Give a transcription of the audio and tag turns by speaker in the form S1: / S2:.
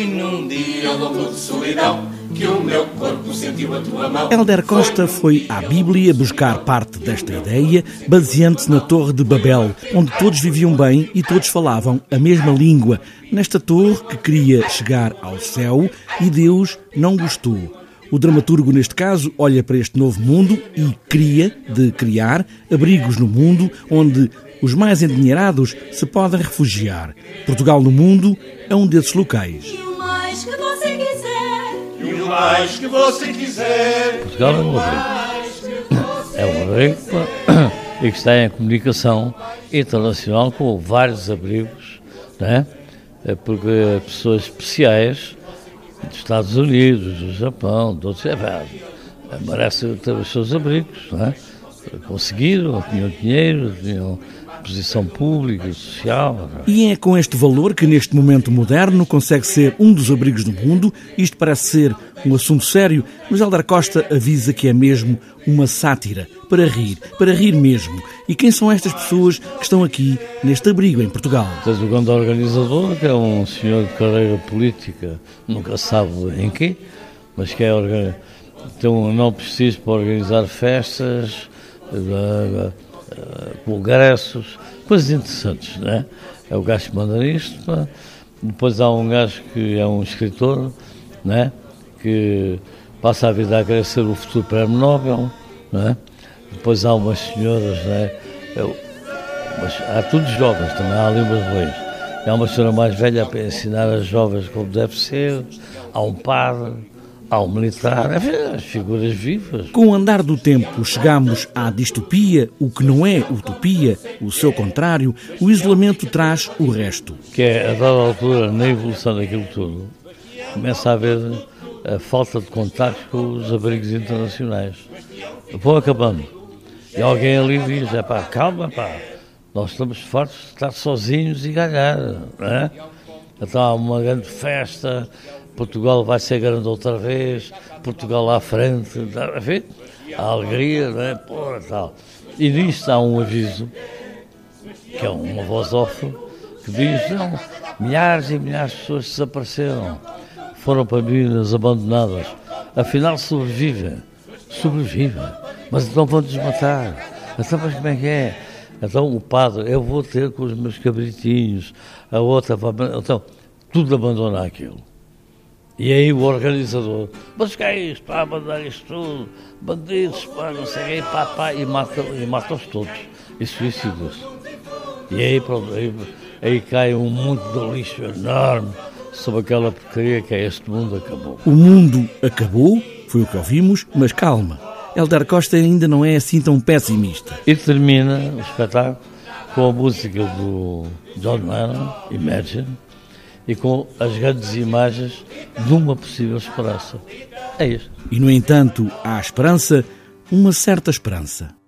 S1: Foi num dia louco de solidão que o meu corpo sentiu a tua mão.
S2: Helder Costa foi à Bíblia buscar parte desta ideia, baseando-se na Torre de Babel, onde todos viviam bem e todos falavam a mesma língua. Nesta torre que queria chegar ao céu e Deus não gostou. O dramaturgo, neste caso, olha para este novo mundo e cria, de criar, abrigos no mundo onde os mais endinheirados se podem refugiar. Portugal no mundo é um desses locais.
S3: E o mais que você quiser.
S1: E o mais que você quiser.
S4: Portugal é um abrigo. É um abrigo e que está em comunicação internacional com vários abrigos, né? porque pessoas especiais dos Estados Unidos, do Japão, de outros, é, merece ter os seus abrigos, não é? conseguiram, tinham dinheiro, tinham posição pública e social.
S2: E é com este valor que neste momento moderno consegue ser um dos abrigos do mundo. Isto parece ser um assunto sério, mas Helder Costa avisa que é mesmo uma sátira, para rir, para rir mesmo. E quem são estas pessoas que estão aqui neste abrigo em Portugal?
S4: Tens o grande organizador, que é um senhor de carreira política, nunca sabe em quê, mas que é tem um não preciso para organizar festas, congressos, coisas interessantes, né? É o gajo que manda isto, depois há um gajo que é um escritor, né? Que passa a vida a querer ser o futuro prémio Nobel, né? Depois há umas senhoras, né? Eu, há todos jovens também, há umas leis. Há uma senhora mais velha para ensinar as jovens como deve ser, há um padre, ao militar, as figuras vivas.
S2: Com o andar do tempo, chegamos à distopia, o que não é utopia, o seu contrário, o isolamento traz o resto.
S4: Que é, a dada altura, na evolução daquilo tudo, começa a haver a falta de contato com os abrigos internacionais. Vão acabando. E alguém ali diz, é pá, calma, pá, nós estamos fortes de estar sozinhos e ganhar, não é? Então há uma grande festa, Portugal vai ser grande outra vez, Portugal à frente, enfim, a alegria, não é? Porra, tal. E nisto há um aviso, que é uma voz off, que diz, não, milhares e milhares de pessoas desapareceram, foram para minas abandonadas, afinal sobrevivem, sobrevivem, mas então vão desmatar, então mas como é que é? Então o padre, eu vou ter com os meus cabritinhos, a outra vai, então, tudo abandonar aquilo. E aí o organizador, mas que é isto, pá, mandar isto tudo, bandidos, pá, não sei quem, pá, pá, e mata e mata-os todos, e suicida-se. E aí, pronto, aí, aí cai um mundo de lixo enorme sobre aquela porcaria que é este mundo acabou.
S2: O mundo acabou, foi o que ouvimos, mas calma. Helder Costa ainda não é assim tão pessimista.
S4: E termina o espetáculo com a música do John Lennon, Imagine, e com as grandes imagens de uma possível esperança. É isso.
S2: E, no entanto, há esperança, uma certa esperança.